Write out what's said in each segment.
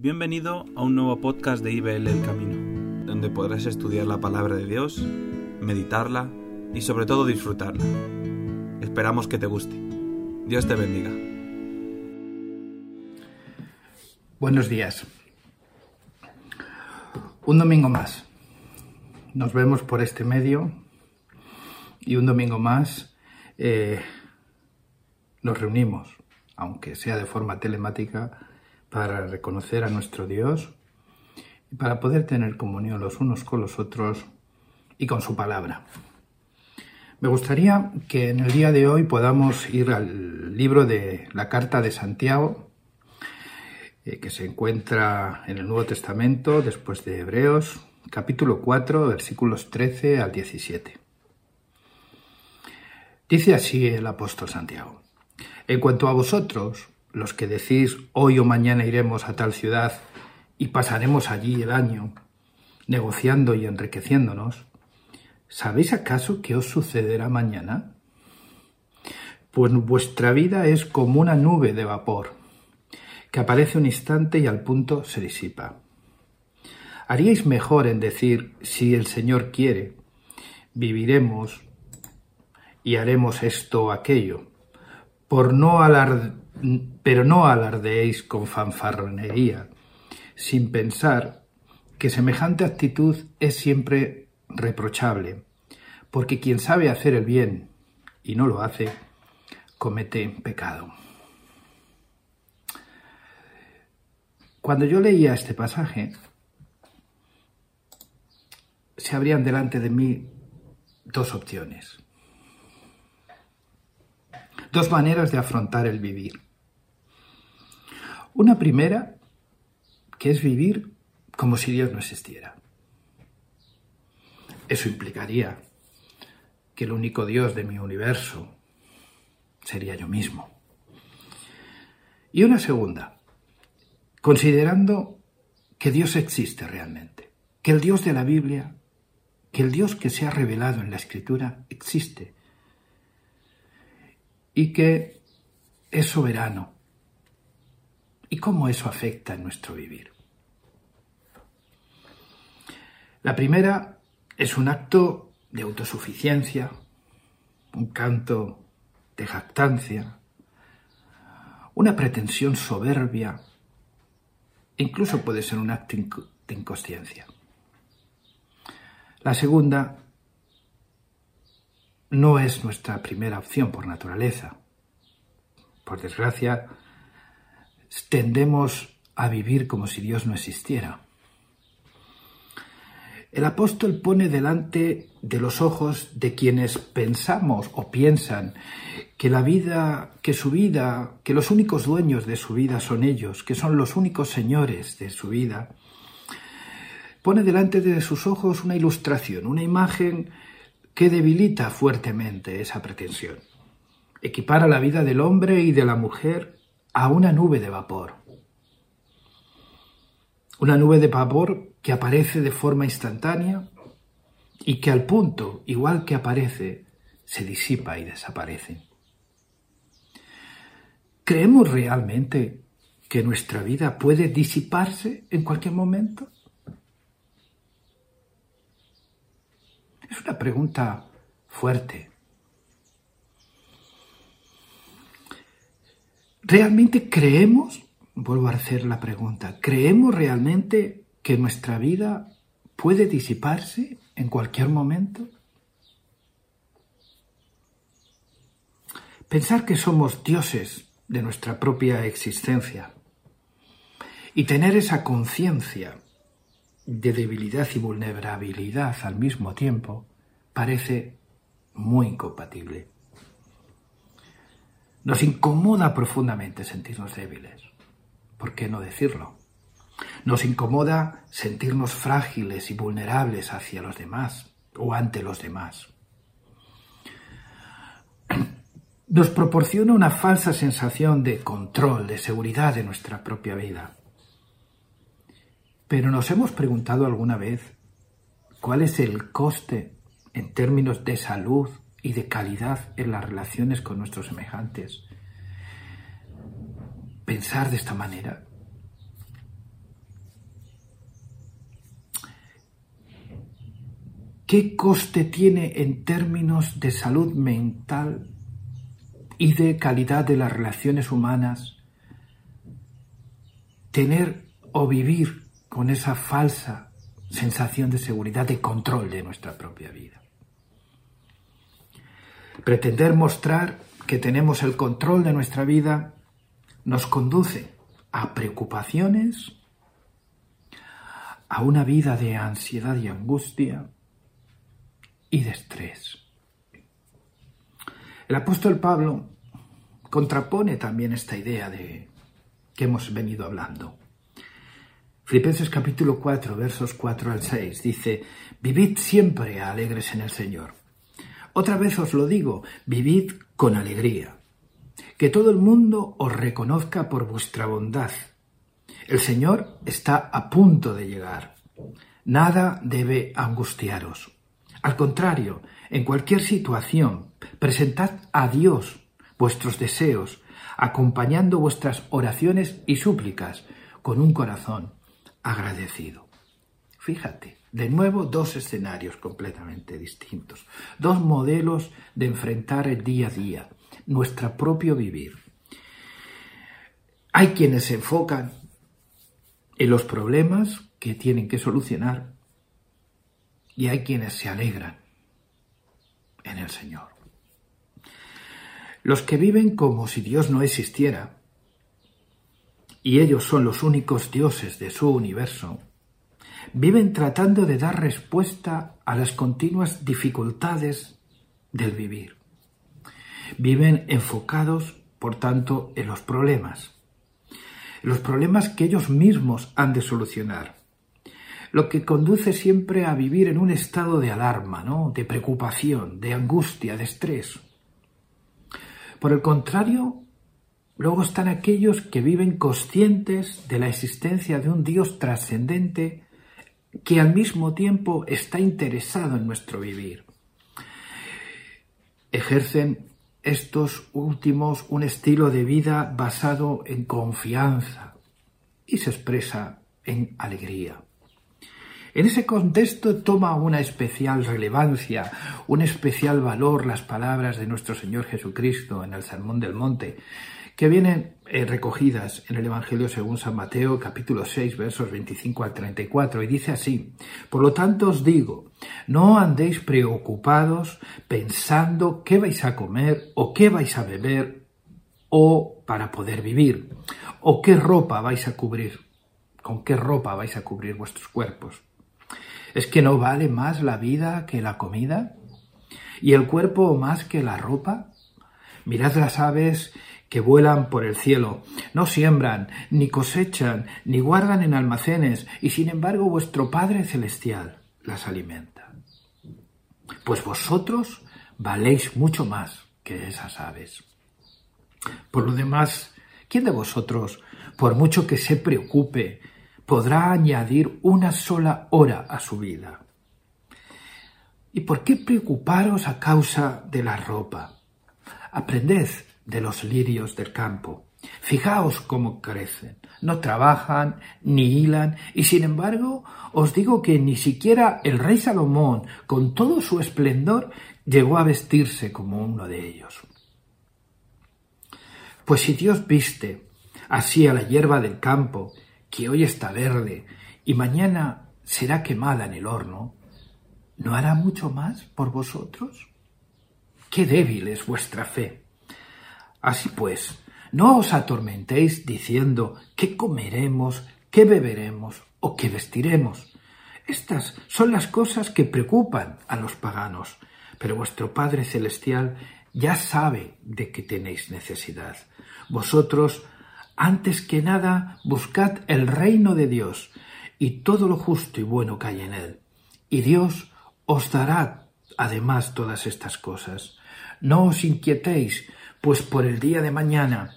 Bienvenido a un nuevo podcast de IBL El Camino, donde podrás estudiar la palabra de Dios, meditarla y sobre todo disfrutarla. Esperamos que te guste. Dios te bendiga. Buenos días. Un domingo más. Nos vemos por este medio y un domingo más eh, nos reunimos, aunque sea de forma telemática, para reconocer a nuestro Dios y para poder tener comunión los unos con los otros y con su palabra. Me gustaría que en el día de hoy podamos ir al libro de la carta de Santiago, eh, que se encuentra en el Nuevo Testamento, después de Hebreos, capítulo 4, versículos 13 al 17. Dice así el apóstol Santiago. En cuanto a vosotros, los que decís hoy o mañana iremos a tal ciudad y pasaremos allí el año, negociando y enriqueciéndonos, ¿sabéis acaso qué os sucederá mañana? Pues vuestra vida es como una nube de vapor, que aparece un instante y al punto se disipa. Haríais mejor en decir, si el Señor quiere, viviremos y haremos esto o aquello, por no alardear pero no alardeéis con fanfarronería, sin pensar que semejante actitud es siempre reprochable, porque quien sabe hacer el bien y no lo hace, comete pecado. Cuando yo leía este pasaje, se abrían delante de mí dos opciones, dos maneras de afrontar el vivir. Una primera, que es vivir como si Dios no existiera. Eso implicaría que el único Dios de mi universo sería yo mismo. Y una segunda, considerando que Dios existe realmente, que el Dios de la Biblia, que el Dios que se ha revelado en la Escritura existe y que es soberano y cómo eso afecta en nuestro vivir. La primera es un acto de autosuficiencia, un canto de jactancia, una pretensión soberbia, incluso puede ser un acto de inconsciencia. La segunda no es nuestra primera opción por naturaleza. Por desgracia, tendemos a vivir como si Dios no existiera. El apóstol pone delante de los ojos de quienes pensamos o piensan que la vida, que su vida, que los únicos dueños de su vida son ellos, que son los únicos señores de su vida, pone delante de sus ojos una ilustración, una imagen que debilita fuertemente esa pretensión. Equipara la vida del hombre y de la mujer a una nube de vapor. Una nube de vapor que aparece de forma instantánea y que al punto, igual que aparece, se disipa y desaparece. ¿Creemos realmente que nuestra vida puede disiparse en cualquier momento? Es una pregunta fuerte, ¿Realmente creemos, vuelvo a hacer la pregunta, ¿creemos realmente que nuestra vida puede disiparse en cualquier momento? Pensar que somos dioses de nuestra propia existencia y tener esa conciencia de debilidad y vulnerabilidad al mismo tiempo parece muy incompatible. Nos incomoda profundamente sentirnos débiles. ¿Por qué no decirlo? Nos incomoda sentirnos frágiles y vulnerables hacia los demás o ante los demás. Nos proporciona una falsa sensación de control, de seguridad de nuestra propia vida. Pero nos hemos preguntado alguna vez cuál es el coste en términos de salud y de calidad en las relaciones con nuestros semejantes. Pensar de esta manera. ¿Qué coste tiene en términos de salud mental y de calidad de las relaciones humanas tener o vivir con esa falsa sensación de seguridad, de control de nuestra propia vida? Pretender mostrar que tenemos el control de nuestra vida nos conduce a preocupaciones, a una vida de ansiedad y angustia y de estrés. El apóstol Pablo contrapone también esta idea de que hemos venido hablando. Filipenses capítulo 4, versos 4 al 6 dice, Vivid siempre alegres en el Señor. Otra vez os lo digo, vivid con alegría. Que todo el mundo os reconozca por vuestra bondad. El Señor está a punto de llegar. Nada debe angustiaros. Al contrario, en cualquier situación, presentad a Dios vuestros deseos, acompañando vuestras oraciones y súplicas con un corazón agradecido. Fíjate, de nuevo dos escenarios completamente distintos, dos modelos de enfrentar el día a día, nuestro propio vivir. Hay quienes se enfocan en los problemas que tienen que solucionar y hay quienes se alegran en el Señor. Los que viven como si Dios no existiera, y ellos son los únicos dioses de su universo, viven tratando de dar respuesta a las continuas dificultades del vivir. Viven enfocados, por tanto, en los problemas, los problemas que ellos mismos han de solucionar, lo que conduce siempre a vivir en un estado de alarma, ¿no? de preocupación, de angustia, de estrés. Por el contrario, luego están aquellos que viven conscientes de la existencia de un Dios trascendente que al mismo tiempo está interesado en nuestro vivir. Ejercen estos últimos un estilo de vida basado en confianza y se expresa en alegría. En ese contexto toma una especial relevancia, un especial valor las palabras de nuestro Señor Jesucristo en el Sermón del Monte, que vienen eh, recogidas en el Evangelio según San Mateo capítulo 6 versos 25 al 34 y dice así, Por lo tanto os digo, no andéis preocupados pensando qué vais a comer o qué vais a beber o para poder vivir o qué ropa vais a cubrir, con qué ropa vais a cubrir vuestros cuerpos. ¿Es que no vale más la vida que la comida? ¿Y el cuerpo más que la ropa? Mirad las aves que vuelan por el cielo. No siembran, ni cosechan, ni guardan en almacenes, y sin embargo vuestro Padre Celestial las alimenta. Pues vosotros valéis mucho más que esas aves. Por lo demás, ¿quién de vosotros, por mucho que se preocupe, podrá añadir una sola hora a su vida? ¿Y por qué preocuparos a causa de la ropa? Aprended de los lirios del campo. Fijaos cómo crecen. No trabajan ni hilan, y sin embargo os digo que ni siquiera el rey Salomón, con todo su esplendor, llegó a vestirse como uno de ellos. Pues si Dios viste así a la hierba del campo, que hoy está verde y mañana será quemada en el horno, ¿no hará mucho más por vosotros? Qué débil es vuestra fe. Así pues, no os atormentéis diciendo qué comeremos, qué beberemos o qué vestiremos. Estas son las cosas que preocupan a los paganos, pero vuestro Padre Celestial ya sabe de qué tenéis necesidad. Vosotros, antes que nada, buscad el reino de Dios y todo lo justo y bueno que hay en él. Y Dios os dará además todas estas cosas. No os inquietéis, pues por el día de mañana,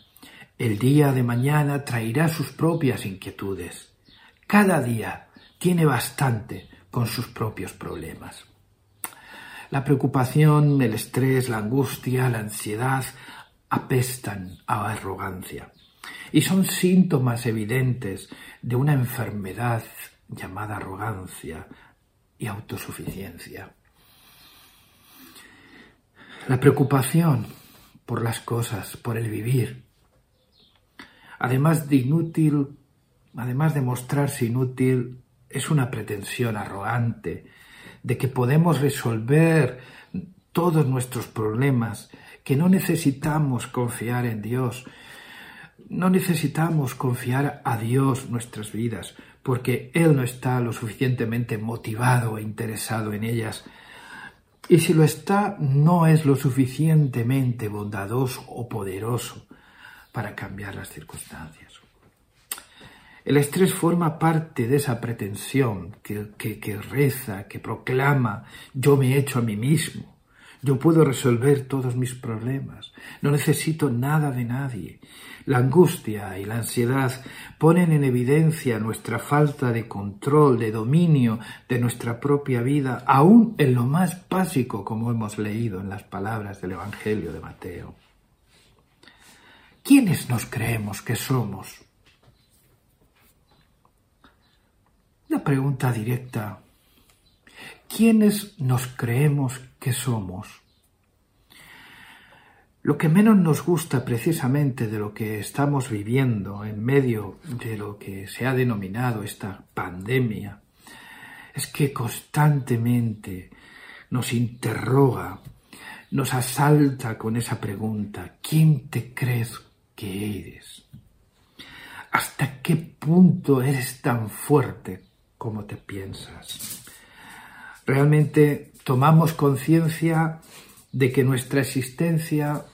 el día de mañana traerá sus propias inquietudes. Cada día tiene bastante con sus propios problemas. La preocupación, el estrés, la angustia, la ansiedad apestan a arrogancia y son síntomas evidentes de una enfermedad llamada arrogancia y autosuficiencia. La preocupación por las cosas, por el vivir, además de inútil, además de mostrarse inútil, es una pretensión arrogante de que podemos resolver todos nuestros problemas, que no necesitamos confiar en Dios, no necesitamos confiar a Dios nuestras vidas, porque Él no está lo suficientemente motivado e interesado en ellas. Y si lo está, no es lo suficientemente bondadoso o poderoso para cambiar las circunstancias. El estrés forma parte de esa pretensión que, reza, que proclama, yo me he hecho a mí mismo, yo puedo resolver todos mis problemas, no necesito nada de nadie. La angustia y la ansiedad ponen en evidencia nuestra falta de control, de dominio de nuestra propia vida, aún en lo más básico como hemos leído en las palabras del Evangelio de Mateo. ¿Quiénes nos creemos que somos? Una pregunta directa. ¿Quiénes nos creemos que somos? Lo que menos nos gusta precisamente de lo que estamos viviendo en medio de lo que se ha denominado esta pandemia es que constantemente nos interroga, nos asalta con esa pregunta, ¿quién te crees que eres? ¿Hasta qué punto eres tan fuerte cómo te piensas. Realmente tomamos conciencia de que nuestra existencia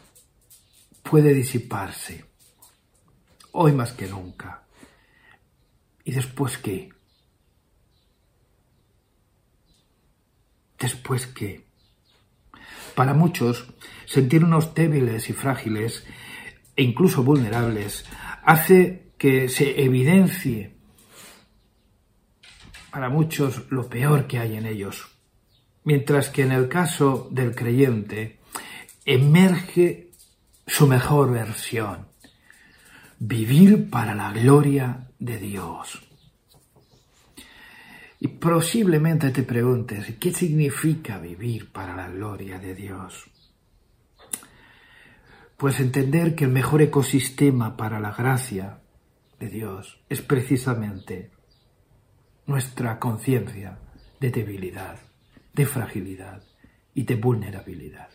puede disiparse, hoy más que nunca. ¿Y después qué? ¿Después qué? Para muchos, sentirnos débiles y frágiles e incluso vulnerables hace que se evidencie para muchos lo peor que hay en ellos, mientras que en el caso del creyente emerge su mejor versión, vivir para la gloria de Dios. Y posiblemente te preguntes, ¿qué significa vivir para la gloria de Dios? Pues entender que el mejor ecosistema para la gracia de Dios es precisamente nuestra conciencia de debilidad, de fragilidad y de vulnerabilidad.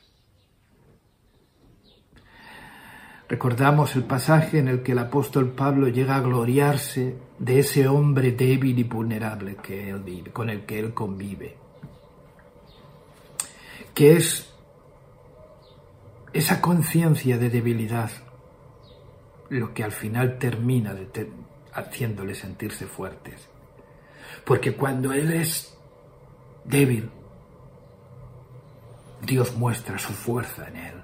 Recordamos el pasaje en el que el apóstol Pablo llega a gloriarse de ese hombre débil y vulnerable que él vive, con el que él convive, que es esa conciencia de debilidad lo que al final termina haciéndole sentirse fuertes porque cuando Él es débil, Dios muestra su fuerza en Él.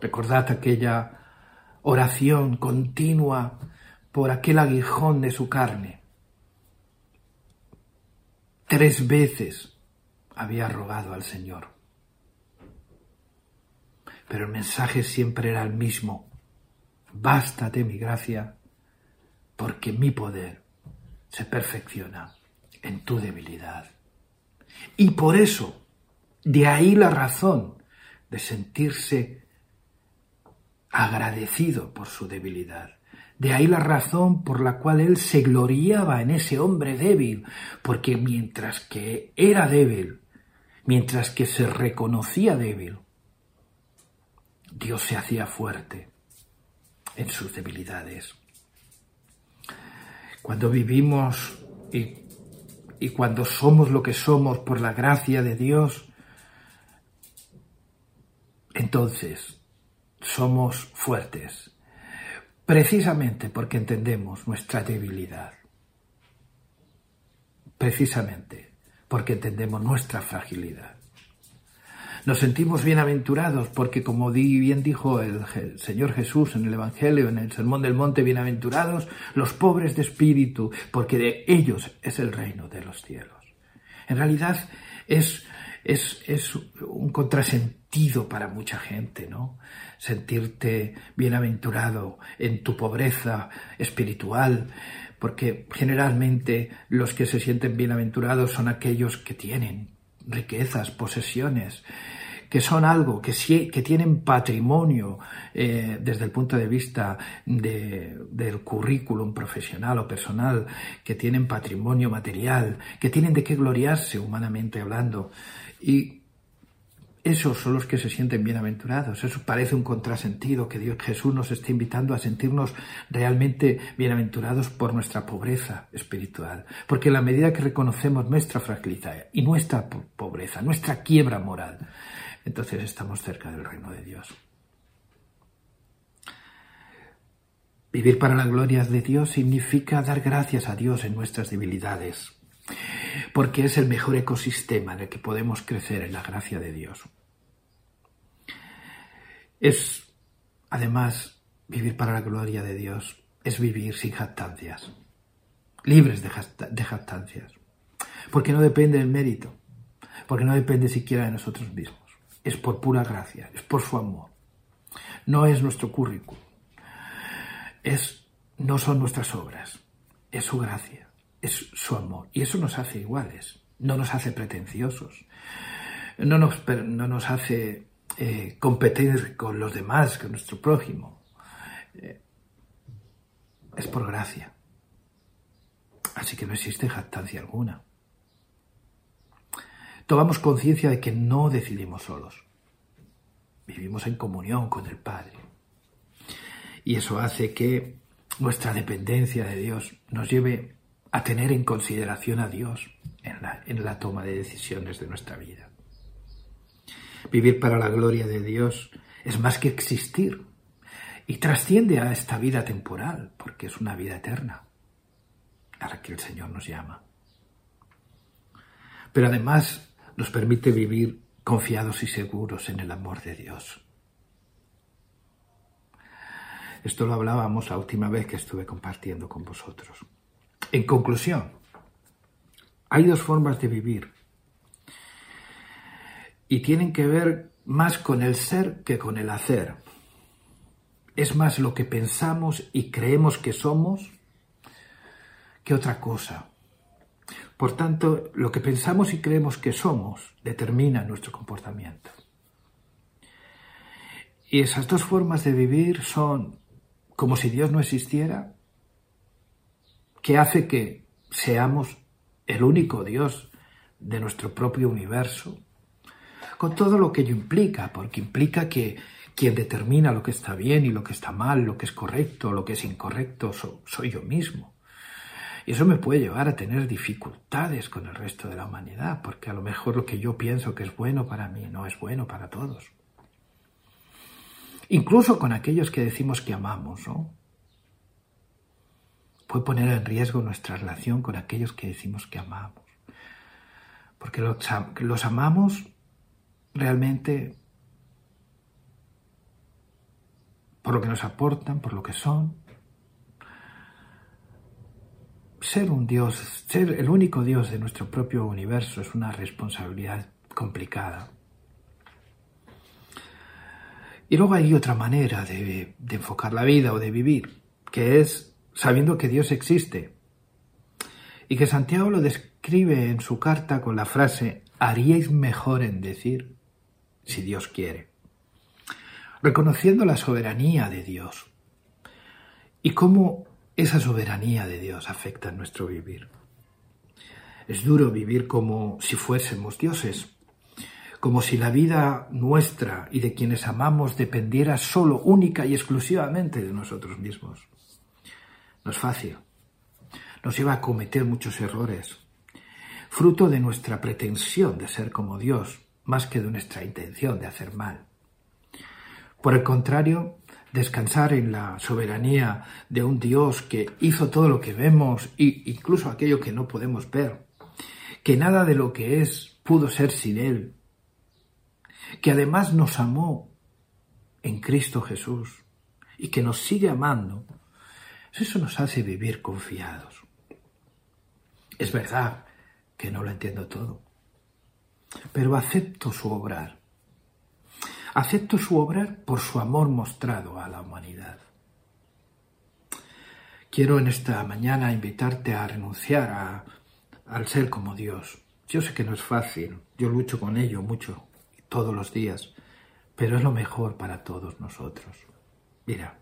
Recordad aquella oración continua por aquel aguijón de su carne. Tres veces había rogado al Señor. Pero el mensaje siempre era el mismo. Bástate mi gracia, porque mi poder se perfecciona en tu debilidad. Y por eso, de ahí la razón de sentirse agradecido por su debilidad. De ahí la razón por la cual él se gloriaba en ese hombre débil, porque mientras que era débil, mientras que se reconocía débil, Dios se hacía fuerte en sus debilidades cuando vivimos y, cuando somos lo que somos por la gracia de Dios, entonces somos fuertes, precisamente porque entendemos nuestra debilidad, precisamente porque entendemos nuestra fragilidad. Nos sentimos bienaventurados porque, como bien dijo el Señor Jesús en el Evangelio, en el Sermón del Monte, bienaventurados los pobres de espíritu, porque de ellos es el reino de los cielos. En realidad es, es, es un contrasentido para mucha gente, ¿no? Sentirte bienaventurado en tu pobreza espiritual, porque generalmente los que se sienten bienaventurados son aquellos que tienen riquezas, posesiones, que son algo, que, que tienen patrimonio eh, desde el punto de vista del currículum profesional o personal, que tienen patrimonio material, que tienen de qué gloriarse humanamente hablando. Y esos son los que se sienten bienaventurados. Eso parece un contrasentido que Dios Jesús nos está invitando a sentirnos realmente bienaventurados por nuestra pobreza espiritual. Porque en la medida que reconocemos nuestra fragilidad y nuestra pobreza, nuestra quiebra moral, entonces estamos cerca del reino de Dios. Vivir para la gloria de Dios significa dar gracias a Dios en nuestras debilidades, porque es el mejor ecosistema en el que podemos crecer en la gracia de Dios. Es, además, vivir para la gloria de Dios, es vivir sin jactancias, libres de, jactancias, porque no depende del mérito, porque no depende siquiera de nosotros mismos es por pura gracia, es por su amor. No es nuestro currículum. Es, no son nuestras obras, es su gracia, es su amor. Y eso nos hace iguales, no nos hace pretenciosos, no nos, no nos hace eh, competir con los demás, con nuestro prójimo. Eh, es por gracia. Así que no existe jactancia alguna tomamos conciencia de que no decidimos solos. Vivimos en comunión con el Padre. Y eso hace que nuestra dependencia de Dios nos lleve a tener en consideración a Dios en la, toma de decisiones de nuestra vida. Vivir para la gloria de Dios es más que existir y trasciende a esta vida temporal, porque es una vida eterna a la que el Señor nos llama. Pero además nos permite vivir confiados y seguros en el amor de Dios. Esto lo hablábamos la última vez que estuve compartiendo con vosotros. En conclusión, hay dos formas de vivir y tienen que ver más con el ser que con el hacer. Es más lo que pensamos y creemos que somos que otra cosa. Por tanto, lo que pensamos y creemos que somos determina nuestro comportamiento. Y esas dos formas de vivir son como si Dios no existiera, que hace que seamos el único Dios de nuestro propio universo, con todo lo que ello implica, porque implica que quien determina lo que está bien y lo que está mal, lo que es correcto, lo que es incorrecto, soy yo mismo. Y eso me puede llevar a tener dificultades con el resto de la humanidad, porque a lo mejor lo que yo pienso que es bueno para mí no es bueno para todos. Incluso con aquellos que decimos que amamos, ¿no? Puede poner en riesgo nuestra relación con aquellos que decimos que amamos. Porque los, los amamos realmente por lo que nos aportan, por lo que son, ser un Dios, ser el único Dios de nuestro propio universo es una responsabilidad complicada. Y luego hay otra manera de, enfocar la vida o de vivir, que es sabiendo que Dios existe. Y que Santiago lo describe en su carta con la frase, haríais mejor en decir, si Dios quiere. Reconociendo la soberanía de Dios. Y cómo esa soberanía de Dios afecta nuestro vivir. Es duro vivir como si fuésemos dioses, como si la vida nuestra y de quienes amamos dependiera solo, única y exclusivamente de nosotros mismos. No es fácil. Nos lleva a cometer muchos errores, fruto de nuestra pretensión de ser como Dios, más que de nuestra intención de hacer mal. Por el contrario, descansar en la soberanía de un Dios que hizo todo lo que vemos e incluso aquello que no podemos ver, que nada de lo que es pudo ser sin Él, que además nos amó en Cristo Jesús y que nos sigue amando, eso nos hace vivir confiados. Es verdad que no lo entiendo todo, pero acepto su obrar Acepto su obrar por su amor mostrado a la humanidad. Quiero en esta mañana invitarte a renunciar al ser como Dios. Yo sé que no es fácil, Yo lucho con ello mucho, todos los días, pero es lo mejor para todos nosotros. Mira,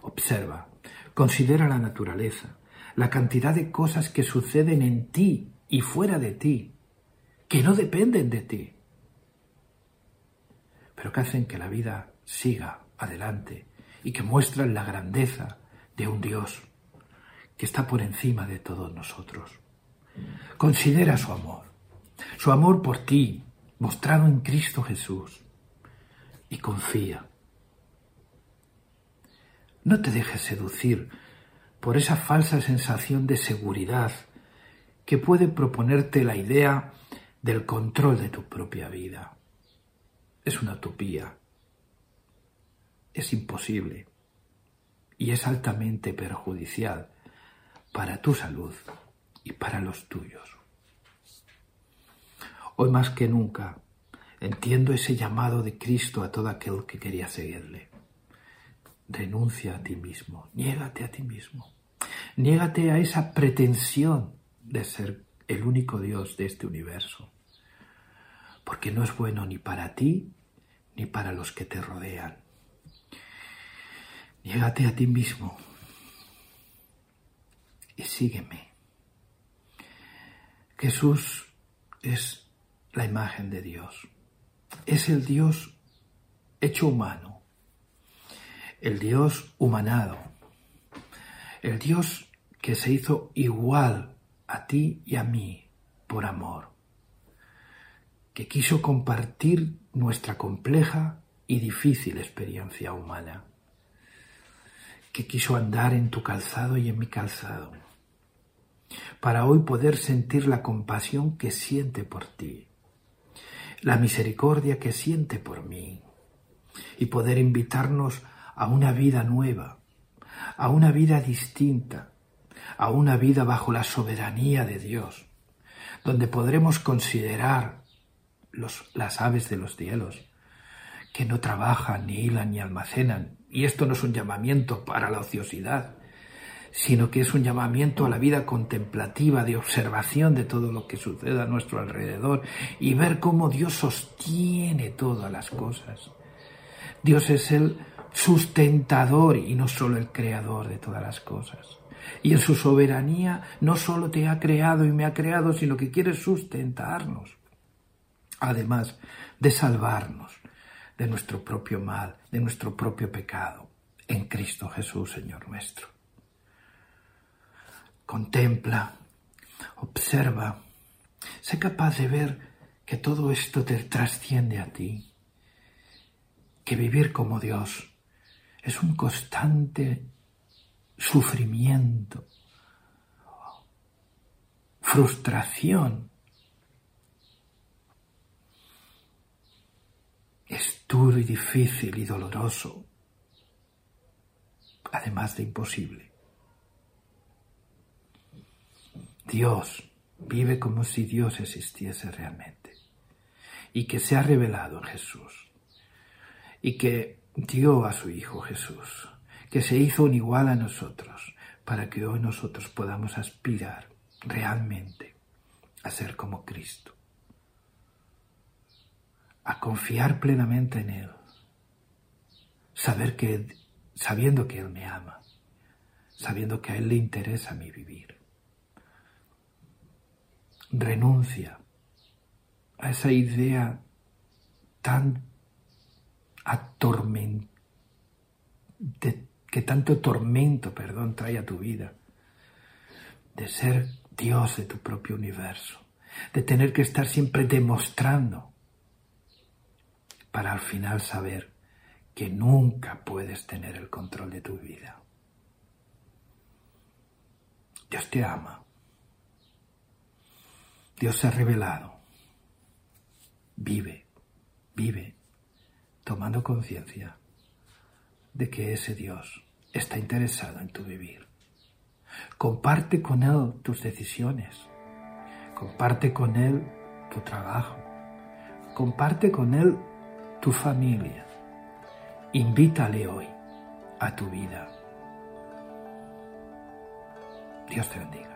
observa, considera la naturaleza, la cantidad de cosas que suceden en ti y fuera de ti, que no dependen de ti, pero que hacen que la vida siga adelante y que muestran la grandeza de un Dios que está por encima de todos nosotros. Considera su amor, su amor por ti, mostrado en Cristo Jesús, y confía. No te dejes seducir por esa falsa sensación de seguridad que puede proponerte la idea del control de tu propia vida. Es una utopía. Es imposible y es altamente perjudicial para tu salud y para los tuyos. Hoy más que nunca entiendo ese llamado de Cristo a todo aquel que quería seguirle. Renuncia a ti mismo, niégate a ti mismo, niégate a esa pretensión de ser el único Dios de este universo, porque no es bueno ni para ti ni para los que te rodean. Niégate a ti mismo y sígueme. Jesús es la imagen de Dios. Es el Dios hecho humano, el Dios humanado, el Dios que se hizo igual a ti y a mí por amor, que quiso compartir nuestra compleja y difícil experiencia humana, que quiso andar en tu calzado y en mi calzado, para hoy poder sentir la compasión que siente por ti, la misericordia que siente por mí y poder invitarnos a una vida nueva, a una vida distinta, a una vida bajo la soberanía de Dios, donde podremos considerar las aves de los cielos, que no trabajan, ni hilan, ni almacenan. Y esto no es un llamamiento para la ociosidad, sino que es un llamamiento a la vida contemplativa, de observación de todo lo que sucede a nuestro alrededor y ver cómo Dios sostiene todas las cosas. Dios es el sustentador y no solo el creador de todas las cosas. Y en su soberanía no solo te ha creado y me ha creado, sino que quiere sustentarnos, además de salvarnos de nuestro propio mal, de nuestro propio pecado, en Cristo Jesús, Señor nuestro contempla, observa, sé capaz de ver que todo esto te trasciende a ti, que vivir como Dios es un constante sufrimiento, frustración. Es duro y difícil y doloroso, además de imposible. Dios vive como si Dios existiese realmente y que se ha revelado en Jesús y que dio a su Hijo Jesús, que se hizo un igual a nosotros para que hoy nosotros podamos aspirar realmente a ser como Cristo, a confiar plenamente en Él, saber que, sabiendo que Él me ama, sabiendo que a Él le interesa mi vivir. Renuncia a esa idea tan atorment que tanto tormento, perdón, trae a tu vida, de ser Dios de tu propio universo, de tener que estar siempre demostrando para al final saber que nunca puedes tener el control de tu vida. Dios te ama. Dios se ha revelado. Vive, vive, tomando conciencia de que ese Dios está interesado en tu vivir. Comparte con Él tus decisiones. Comparte con Él tu trabajo. Comparte con Él tu familia. Invítale hoy a tu vida. Dios te bendiga.